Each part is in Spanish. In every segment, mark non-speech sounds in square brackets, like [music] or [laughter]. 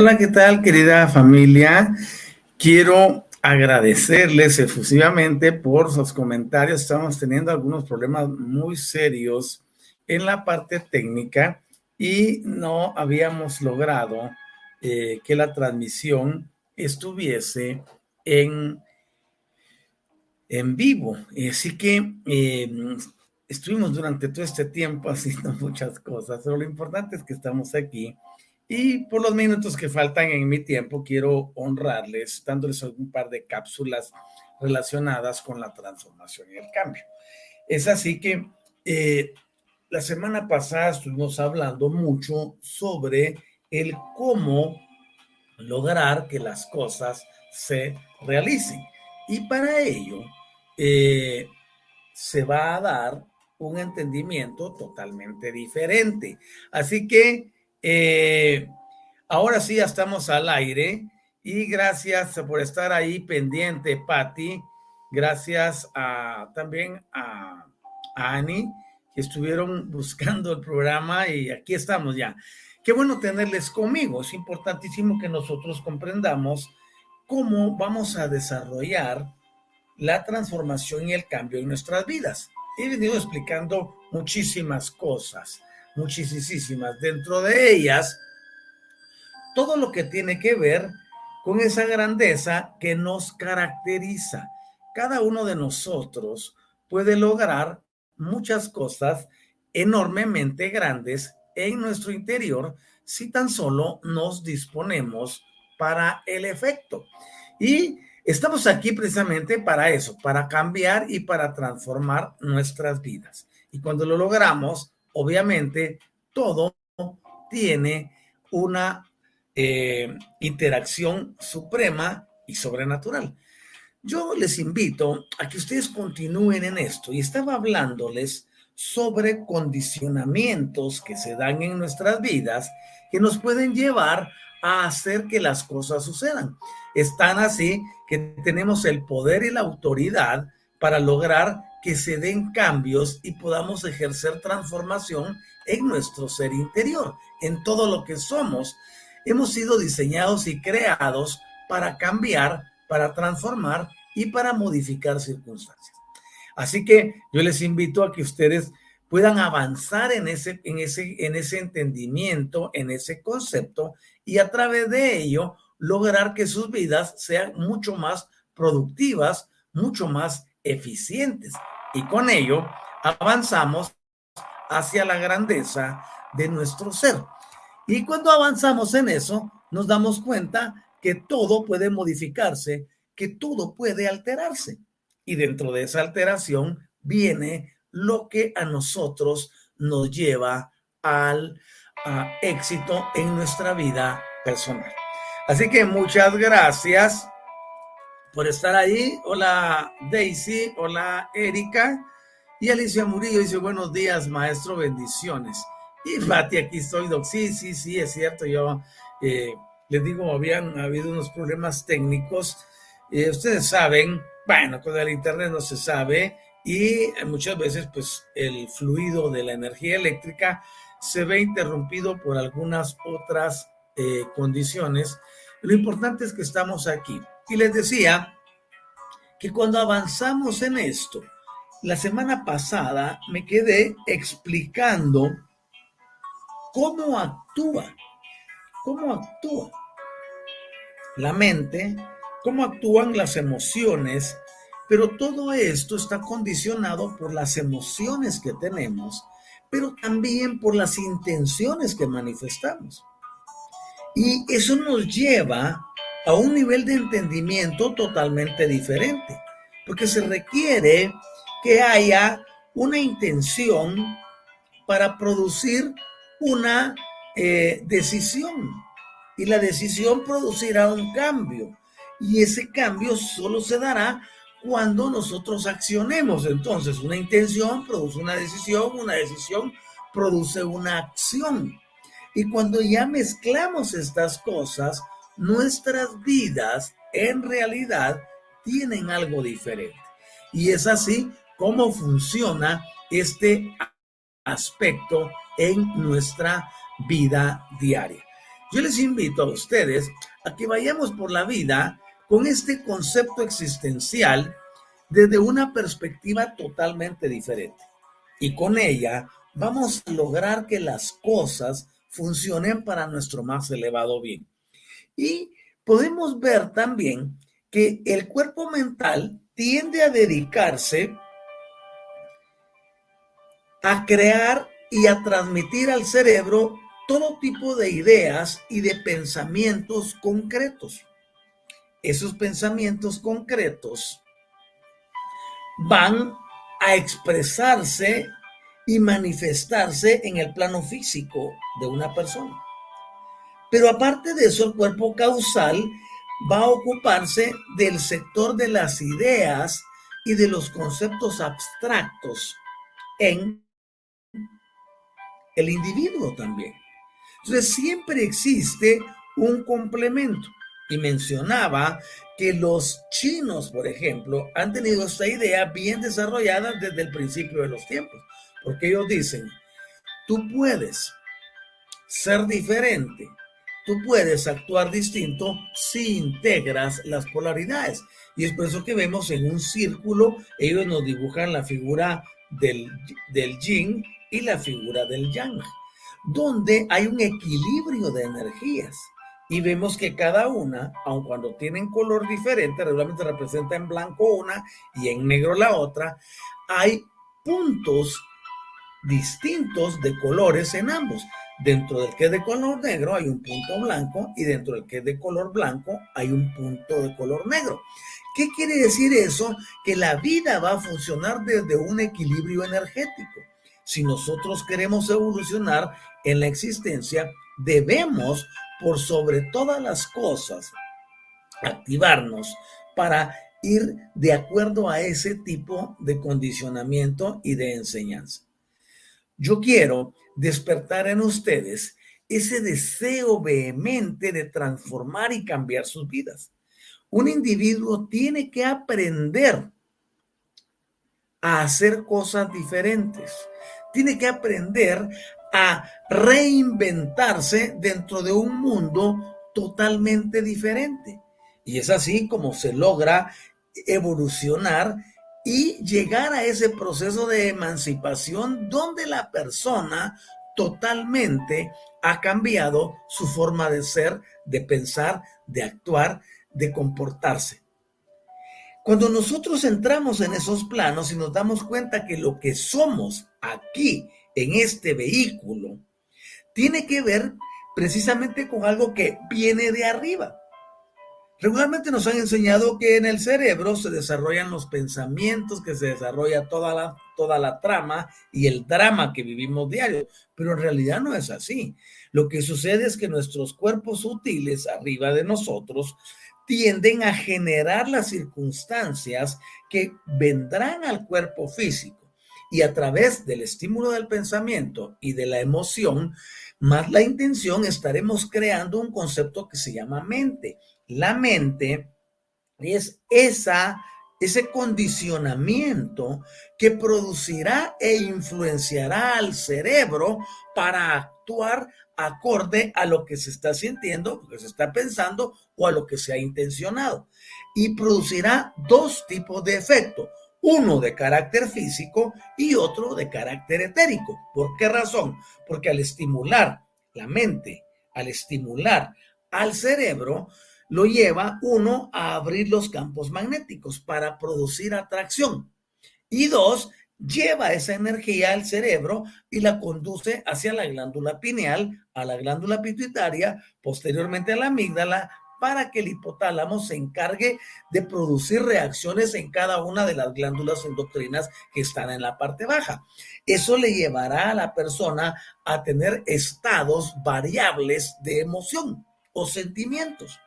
Hola, ¿qué tal, querida familia? Quiero agradecerles efusivamente por sus comentarios. Estamos teniendo algunos problemas muy serios en la parte técnica y no habíamos logrado eh, que la transmisión estuviese en, en vivo. Así que eh, estuvimos durante todo este tiempo [laughs] haciendo muchas cosas, pero lo importante es que estamos aquí y por los minutos que faltan en mi tiempo, quiero honrarles dándoles un par de cápsulas relacionadas con la transformación y el cambio. Es así que eh, la semana pasada estuvimos hablando mucho sobre el cómo lograr que las cosas se realicen. Y para ello eh, se va a dar un entendimiento totalmente diferente. Así que eh, ahora sí, ya estamos al aire y gracias por estar ahí pendiente, Patti. Gracias también a, a Ani, que estuvieron [laughs] buscando el programa y aquí estamos ya. Qué bueno tenerles conmigo. Es importantísimo que nosotros comprendamos cómo vamos a desarrollar la transformación y el cambio en nuestras vidas. He venido explicando muchísimas cosas muchísimas. Dentro de ellas, todo lo que tiene que ver con esa grandeza que nos caracteriza. Cada uno de nosotros puede lograr muchas cosas enormemente grandes en nuestro interior si tan solo nos disponemos para el efecto. Y estamos aquí precisamente para eso, para cambiar y para transformar nuestras vidas. Y cuando lo logramos, obviamente todo tiene una eh, interacción suprema y sobrenatural. Yo les invito a que ustedes continúen en esto y estaba hablándoles sobre condicionamientos que se dan en nuestras vidas que nos pueden llevar a hacer que las cosas sucedan. Están así que tenemos el poder y la autoridad para lograr que se den cambios y podamos ejercer transformación en nuestro ser interior, en todo lo que somos. Hemos sido diseñados y creados para cambiar, para transformar y para modificar circunstancias. Así que yo les invito a que ustedes puedan avanzar en ese, en ese, en ese entendimiento, en ese concepto y a través de ello lograr que sus vidas sean mucho más productivas, mucho más eficientes y con ello avanzamos hacia la grandeza de nuestro ser. Y cuando avanzamos en eso, nos damos cuenta que todo puede modificarse, que todo puede alterarse. Y dentro de esa alteración viene lo que a nosotros nos lleva al éxito en nuestra vida personal. Así que muchas gracias por estar ahí. Hola Daisy, hola Erika. Y Alicia Murillo dice, buenos días, maestro, bendiciones. Y Mati, aquí estoy, Doc. Sí, sí, sí, es cierto. Yo eh, les digo, habían habido unos problemas técnicos. Eh, ustedes saben, bueno, con el Internet no se sabe y muchas veces pues el fluido de la energía eléctrica se ve interrumpido por algunas otras eh, condiciones. Lo importante es que estamos aquí. Y les decía que cuando avanzamos en esto, la semana pasada me quedé explicando cómo actúa, cómo actúa la mente, cómo actúan las emociones, pero todo esto está condicionado por las emociones que tenemos, pero también por las intenciones que manifestamos. Y eso nos lleva a un nivel de entendimiento totalmente diferente, porque se requiere que haya una intención para producir una eh, decisión. Y la decisión producirá un cambio. Y ese cambio solo se dará cuando nosotros accionemos. Entonces, una intención produce una decisión, una decisión produce una acción. Y cuando ya mezclamos estas cosas, nuestras vidas en realidad tienen algo diferente. Y es así cómo funciona este aspecto en nuestra vida diaria. Yo les invito a ustedes a que vayamos por la vida con este concepto existencial desde una perspectiva totalmente diferente. Y con ella vamos a lograr que las cosas funcionen para nuestro más elevado bien. Y podemos ver también que el cuerpo mental tiende a dedicarse a crear y a transmitir al cerebro todo tipo de ideas y de pensamientos concretos. Esos pensamientos concretos van a expresarse y manifestarse en el plano físico de una persona. Pero aparte de eso, el cuerpo causal va a ocuparse del sector de las ideas y de los conceptos abstractos en el individuo también. Entonces siempre existe un complemento. Y mencionaba que los chinos, por ejemplo, han tenido esta idea bien desarrollada desde el principio de los tiempos, porque ellos dicen, tú puedes ser diferente, tú puedes actuar distinto si integras las polaridades. Y es por eso que vemos en un círculo, ellos nos dibujan la figura del, del yin y la figura del yang, donde hay un equilibrio de energías. Y vemos que cada una, aun cuando tienen color diferente, regularmente representa en blanco una y en negro la otra, hay puntos distintos de colores en ambos. Dentro del que es de color negro hay un punto blanco y dentro del que es de color blanco hay un punto de color negro. ¿Qué quiere decir eso? Que la vida va a funcionar desde un equilibrio energético si nosotros queremos evolucionar en la existencia, debemos, por sobre todas las cosas, activarnos para ir de acuerdo a ese tipo de condicionamiento y de enseñanza. Yo quiero despertar en ustedes ese deseo vehemente de transformar y cambiar sus vidas. Un individuo tiene que aprender a hacer cosas diferentes tiene que aprender a reinventarse dentro de un mundo totalmente diferente. Y es así como se logra evolucionar y llegar a ese proceso de emancipación donde la persona totalmente ha cambiado su forma de ser, de pensar, de actuar, de comportarse. Cuando nosotros entramos en esos planos y nos damos cuenta que lo que somos aquí en este vehículo tiene que ver precisamente con algo que viene de arriba. Regularmente nos han enseñado que en el cerebro se desarrollan los pensamientos, que se desarrolla toda la, toda la trama y el drama que vivimos diario, pero en realidad no es así. Lo que sucede es que nuestros cuerpos útiles arriba de nosotros tienden a generar las circunstancias que vendrán al cuerpo físico y a través del estímulo del pensamiento y de la emoción, más la intención, estaremos creando un concepto que se llama mente la mente es esa, ese condicionamiento que producirá e influenciará al cerebro para actuar acorde a lo que se está sintiendo, lo que se está pensando o a lo que se ha intencionado. Y producirá dos tipos de efectos, uno de carácter físico y otro de carácter etérico. ¿Por qué razón? Porque al estimular la mente, al estimular al cerebro, lo lleva, uno, a abrir los campos magnéticos para producir atracción. Y dos, lleva esa energía al cerebro y la conduce hacia la glándula pineal, a la glándula pituitaria, posteriormente a la amígdala, para que el hipotálamo se encargue de producir reacciones en cada una de las glándulas endocrinas que están en la parte baja. Eso le llevará a la persona a tener estados variables de emoción o sentimientos.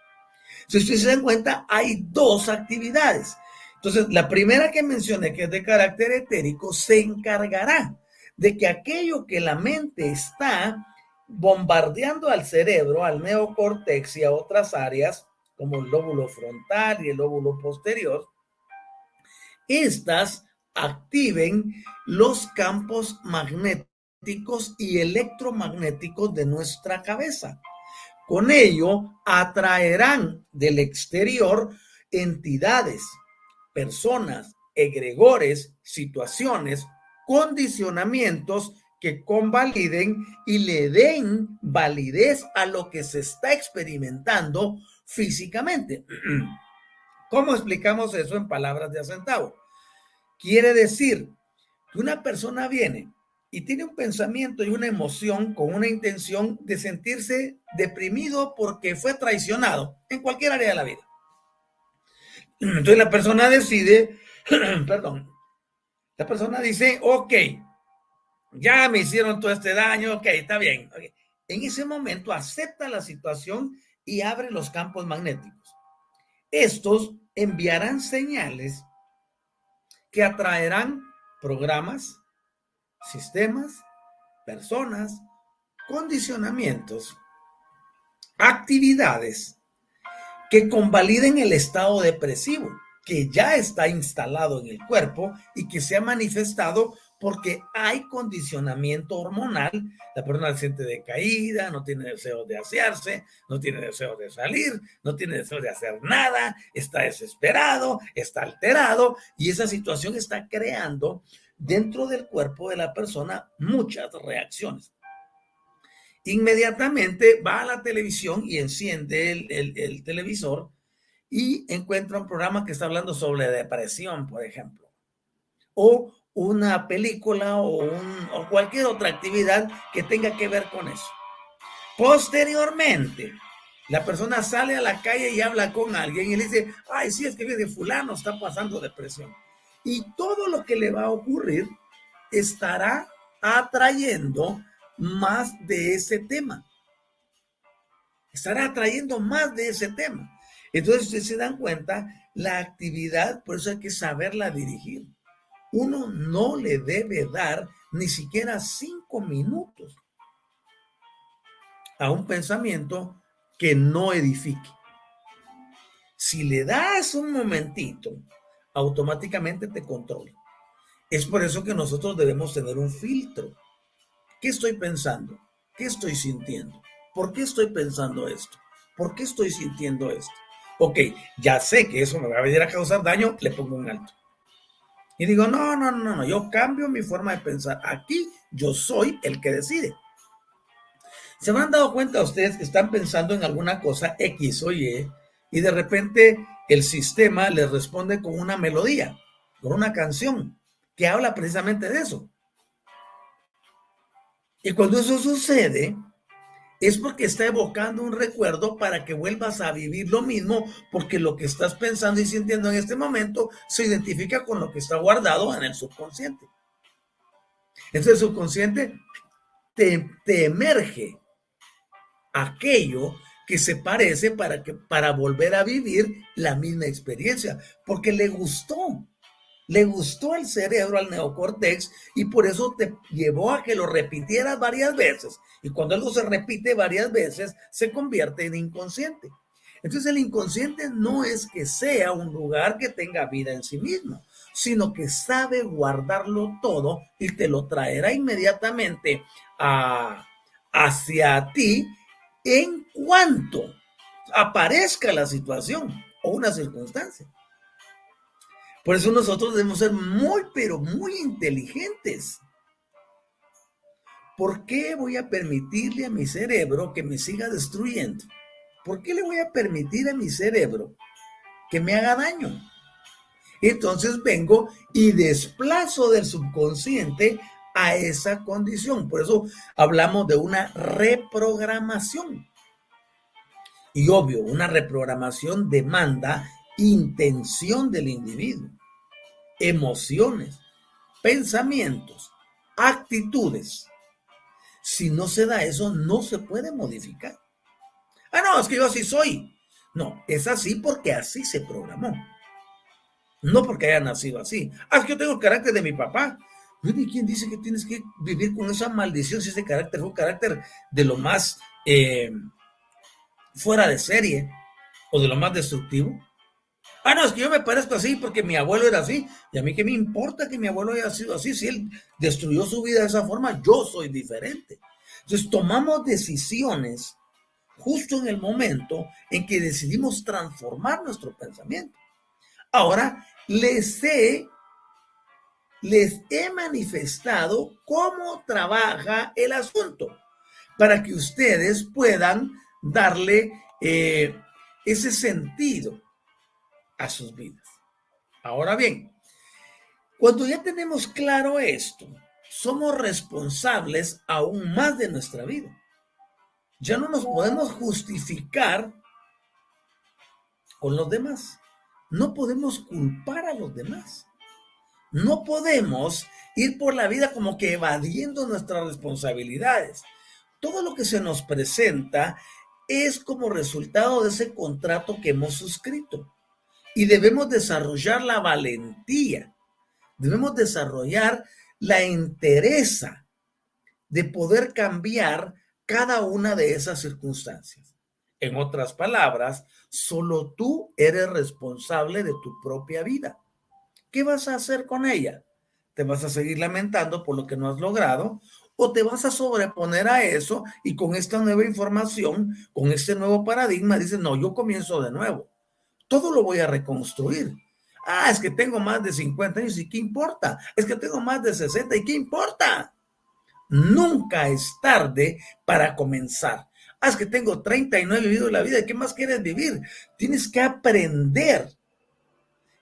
Si ustedes se dan cuenta, hay dos actividades. Entonces, la primera que mencioné, que es de carácter etérico, se encargará de que aquello que la mente está bombardeando al cerebro, al neocortex y a otras áreas, como el lóbulo frontal y el lóbulo posterior, estas activen los campos magnéticos y electromagnéticos de nuestra cabeza. Con ello, atraerán del exterior entidades, personas, egregores, situaciones, condicionamientos que convaliden y le den validez a lo que se está experimentando físicamente. [clears throat] ¿Cómo explicamos eso en palabras de acentavo? Quiere decir que una persona viene y tiene un pensamiento y una emoción con una intención de sentirse deprimido porque fue traicionado en cualquier área de la vida. Entonces la persona decide, [clears throat] perdón, la persona dice, ok, ya me hicieron todo este daño, ok, está bien. En ese momento acepta la situación y abre los campos magnéticos. Estos enviarán señales que atraerán programas, sistemas, personas, condicionamientos, actividades que convaliden el estado depresivo que ya está instalado en el cuerpo y que se ha manifestado porque hay condicionamiento hormonal. La persona se siente decaída, no tiene deseo de asearse, no tiene deseo de salir, no tiene deseo de hacer nada, está desesperado, está alterado y esa situación está creando dentro del cuerpo de la persona muchas reacciones. Inmediatamente va a la televisión y enciende el, televisor y encuentra un programa que está hablando sobre depresión, por ejemplo, o una película o, cualquier otra actividad que tenga que ver con eso. Posteriormente, la persona sale a la calle y habla con alguien y le dice, ay, sí, es que de fulano está pasando depresión y todo lo que le va a ocurrir estará atrayendo más de ese tema. Estará atrayendo más de ese tema. Entonces, ustedes se dan cuenta, la actividad, por eso hay que saberla dirigir. Uno no le debe dar ni siquiera cinco minutos a un pensamiento que no edifique. Si le das un momentito automáticamente te controla. Es por eso que nosotros debemos tener un filtro. ¿Qué estoy pensando? ¿Qué estoy sintiendo? ¿Por qué estoy pensando esto? ¿Por qué estoy sintiendo esto? Ok, ya sé que eso me va a venir a causar daño, le pongo un alto. Y digo, no, no, no, no, yo cambio mi forma de pensar. Aquí yo soy el que decide. ¿Se han dado cuenta ustedes que están pensando en alguna cosa X o Y y de repente el sistema les responde con una melodía, con una canción que habla precisamente de eso. Y cuando eso sucede, es porque está evocando un recuerdo para que vuelvas a vivir lo mismo, porque lo que estás pensando y sintiendo en este momento se identifica con lo que está guardado en el subconsciente. Entonces el subconsciente te, emerge aquello que se parece para, que, para volver a vivir la misma experiencia, porque le gustó le gustó al cerebro, al neocortex, y por eso te llevó a que lo repitieras varias veces. Y cuando algo se repite varias veces, se convierte en inconsciente. Entonces el inconsciente no es que sea un lugar que tenga vida en sí mismo, sino que sabe guardarlo todo y te lo traerá inmediatamente hacia ti en cuanto aparezca la situación o una circunstancia. Por eso nosotros debemos ser muy, pero muy inteligentes. ¿Por qué voy a permitirle a mi cerebro que me siga destruyendo? ¿Por qué le voy a permitir a mi cerebro que me haga daño? Entonces vengo y desplazo del subconsciente a esa condición. Por eso hablamos de una reprogramación. Y obvio, una reprogramación demanda intención del individuo, emociones, pensamientos, actitudes. Si no se da eso, no se puede modificar. Ah, no, es que yo así soy. No, es así porque así se programó. No porque haya nacido así. Ah, es que yo tengo el carácter de mi papá. ¿Quién dice que tienes que vivir con esa maldición si ese carácter fue un carácter de lo más eh, fuera de serie o de lo más destructivo? Ah, no, es que yo me parezco así porque mi abuelo era así. Y a mí qué me importa que mi abuelo haya sido así. Si él destruyó su vida de esa forma, yo soy diferente. Entonces tomamos decisiones justo en el momento en que decidimos transformar nuestro pensamiento. Ahora, les he, les he manifestado cómo trabaja el asunto para que ustedes puedan darle eh, ese sentido a sus vidas. Ahora bien, cuando ya tenemos claro esto, somos responsables aún más de nuestra vida. Ya no nos podemos justificar con los demás. No podemos culpar a los demás. No podemos ir por la vida como que evadiendo nuestras responsabilidades. Todo lo que se nos presenta es como resultado de ese contrato que hemos suscrito. Y debemos desarrollar la valentía, debemos desarrollar la entereza de poder cambiar cada una de esas circunstancias. En otras palabras, solo tú eres responsable de tu propia vida. ¿Qué vas a hacer con ella? ¿Te vas a seguir lamentando por lo que no has logrado? ¿O te vas a sobreponer a eso y con esta nueva información, con este nuevo paradigma, dices, no, yo comienzo de nuevo? todo lo voy a reconstruir. Ah, es que tengo más de 50 años y qué importa. Es que tengo más de 60 y qué importa. Nunca es tarde para comenzar. Ah, es que tengo 30 y no he vivido la vida. ¿Qué más quieres vivir? Tienes que aprender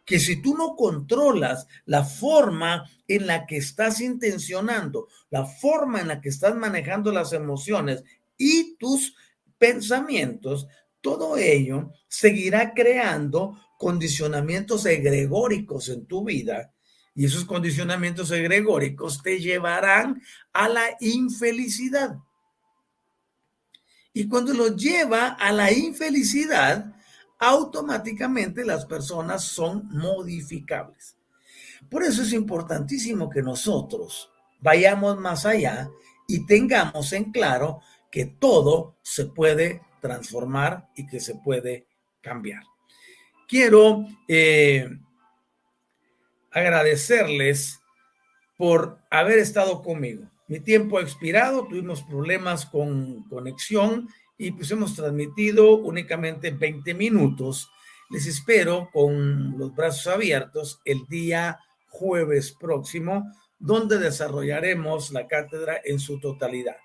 que si tú no controlas la forma en la que estás intencionando, la forma en la que estás manejando las emociones y tus pensamientos, todo ello seguirá creando condicionamientos egregóricos en tu vida y esos condicionamientos egregóricos te llevarán a la infelicidad. Y cuando lo lleva a la infelicidad, automáticamente las personas son modificables. Por eso es importantísimo que nosotros vayamos más allá y tengamos en claro que todo se puede transformar y que se puede cambiar. Quiero eh, agradecerles por haber estado conmigo. Mi tiempo ha expirado, tuvimos problemas con conexión y pues hemos transmitido únicamente 20 minutos. Les espero con los brazos abiertos el día jueves próximo, donde desarrollaremos la cátedra en su totalidad.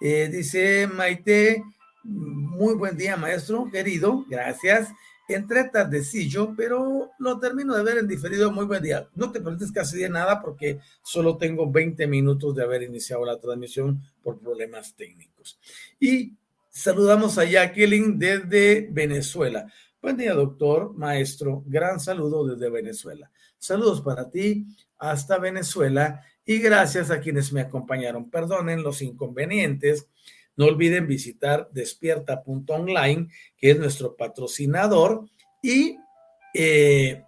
Eh, dice Maite, muy buen día, maestro, querido, gracias. entré tardecillo, pero lo termino de ver en diferido. Muy buen día. No te preguntes casi de nada porque solo tengo 20 minutos de haber iniciado la transmisión por problemas técnicos. Y saludamos a Jacqueline desde Venezuela. Buen día, doctor, maestro. Gran saludo desde Venezuela. Saludos para ti hasta Venezuela y gracias a quienes me acompañaron. Perdonen los inconvenientes. No olviden visitar despierta.online, que es nuestro patrocinador, y eh,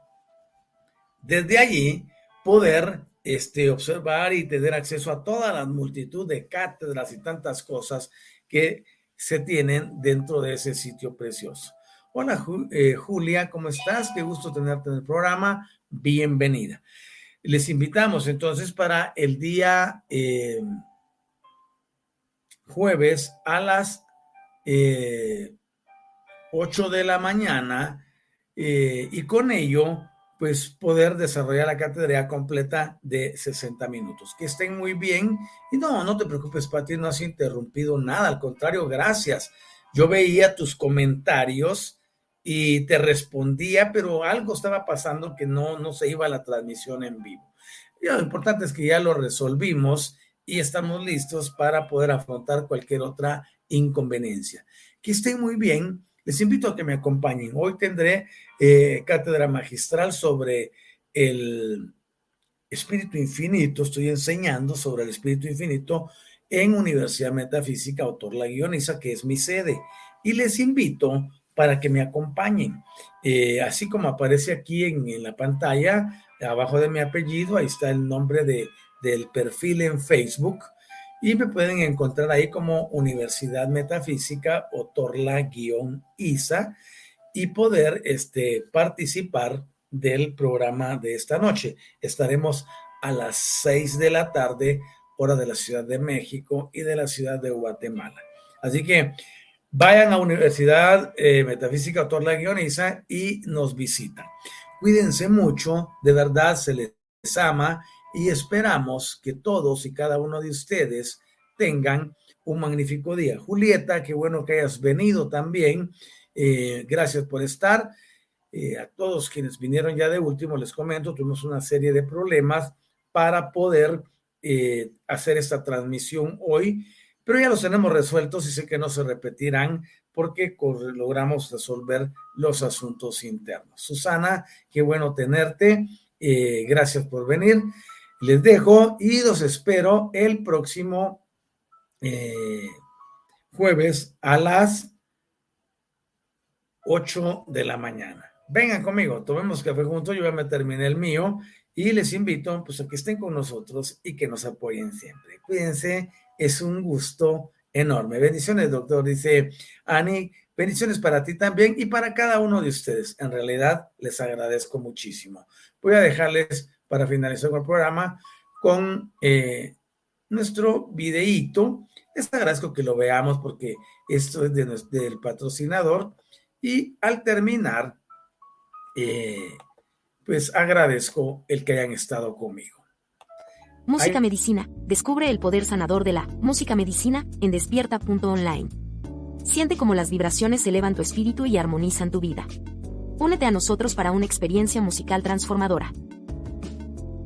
desde allí poder este, observar y tener acceso a toda la multitud de cátedras y tantas cosas que se tienen dentro de ese sitio precioso. Hola eh, Julia, ¿cómo estás? Qué gusto tenerte en el programa. Bienvenida. Les invitamos entonces para el día eh, jueves a las 8 eh, de la mañana y con ello pues poder desarrollar la cátedra completa de 60 minutos. Que estén muy bien y no, no te preocupes, Pati, no has interrumpido nada, al contrario, gracias. Yo veía tus comentarios y te respondía, pero algo estaba pasando que no, no se iba a la transmisión en vivo. Lo importante es que ya lo resolvimos y estamos listos para poder afrontar cualquier otra inconveniencia. Que estén muy bien. Les invito a que me acompañen. Hoy tendré eh, cátedra magistral sobre el espíritu infinito. Estoy enseñando sobre el espíritu infinito en Universidad Metafísica, autor la guioniza, que es mi sede. Y les invito para que me acompañen. Eh, así como aparece aquí en, la pantalla, abajo de mi apellido, ahí está el nombre de, del perfil en Facebook y me pueden encontrar ahí como Universidad Metafísica o Torla-ISA y poder este, participar del programa de esta noche. Estaremos a las seis de la tarde, hora de la Ciudad de México y de la Ciudad de Guatemala. Así que Vayan a Universidad eh, Metafísica Guioniza y nos visitan. Cuídense mucho, de verdad se les ama y esperamos que todos y cada uno de ustedes tengan un magnífico día. Julieta, qué bueno que hayas venido también. Eh, gracias por estar. Eh, a todos quienes vinieron ya de último, les comento, tuvimos una serie de problemas para poder hacer esta transmisión hoy pero ya los tenemos resueltos y sé que no se repetirán porque logramos resolver los asuntos internos. Susana, qué bueno tenerte. Eh, gracias por venir. Les dejo y los espero el próximo eh, jueves a las 8 de la mañana. Vengan conmigo, tomemos café juntos, yo ya me terminé el mío y les invito pues, a que estén con nosotros y que nos apoyen siempre. Cuídense es un gusto enorme. Bendiciones, doctor. Dice Ani, bendiciones para ti también y para cada uno de ustedes. En realidad, les agradezco muchísimo. Voy a dejarles para finalizar con el programa con eh, nuestro videíto. Les agradezco que lo veamos porque esto es de, del patrocinador. Y al terminar, eh, pues agradezco el que hayan estado conmigo. Música Medicina. Descubre el poder sanador de la música medicina en despierta.online. Siente cómo las vibraciones elevan tu espíritu y armonizan tu vida. Únete a nosotros para una experiencia musical transformadora.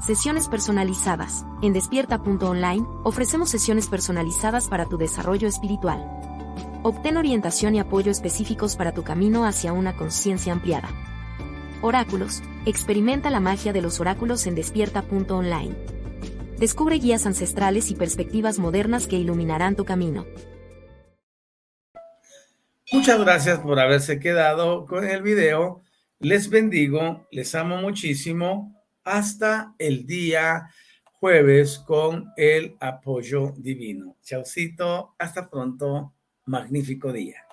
Sesiones personalizadas. En despierta.online, ofrecemos sesiones personalizadas para tu desarrollo espiritual. Obtén orientación y apoyo específicos para tu camino hacia una conciencia ampliada. Oráculos. Experimenta la magia de los oráculos en despierta.online. Descubre guías ancestrales y perspectivas modernas que iluminarán tu camino. Muchas gracias por haberse quedado con el video. Les bendigo, les amo muchísimo. Hasta el día jueves con el apoyo divino. Chaucito, hasta pronto. Magnífico día.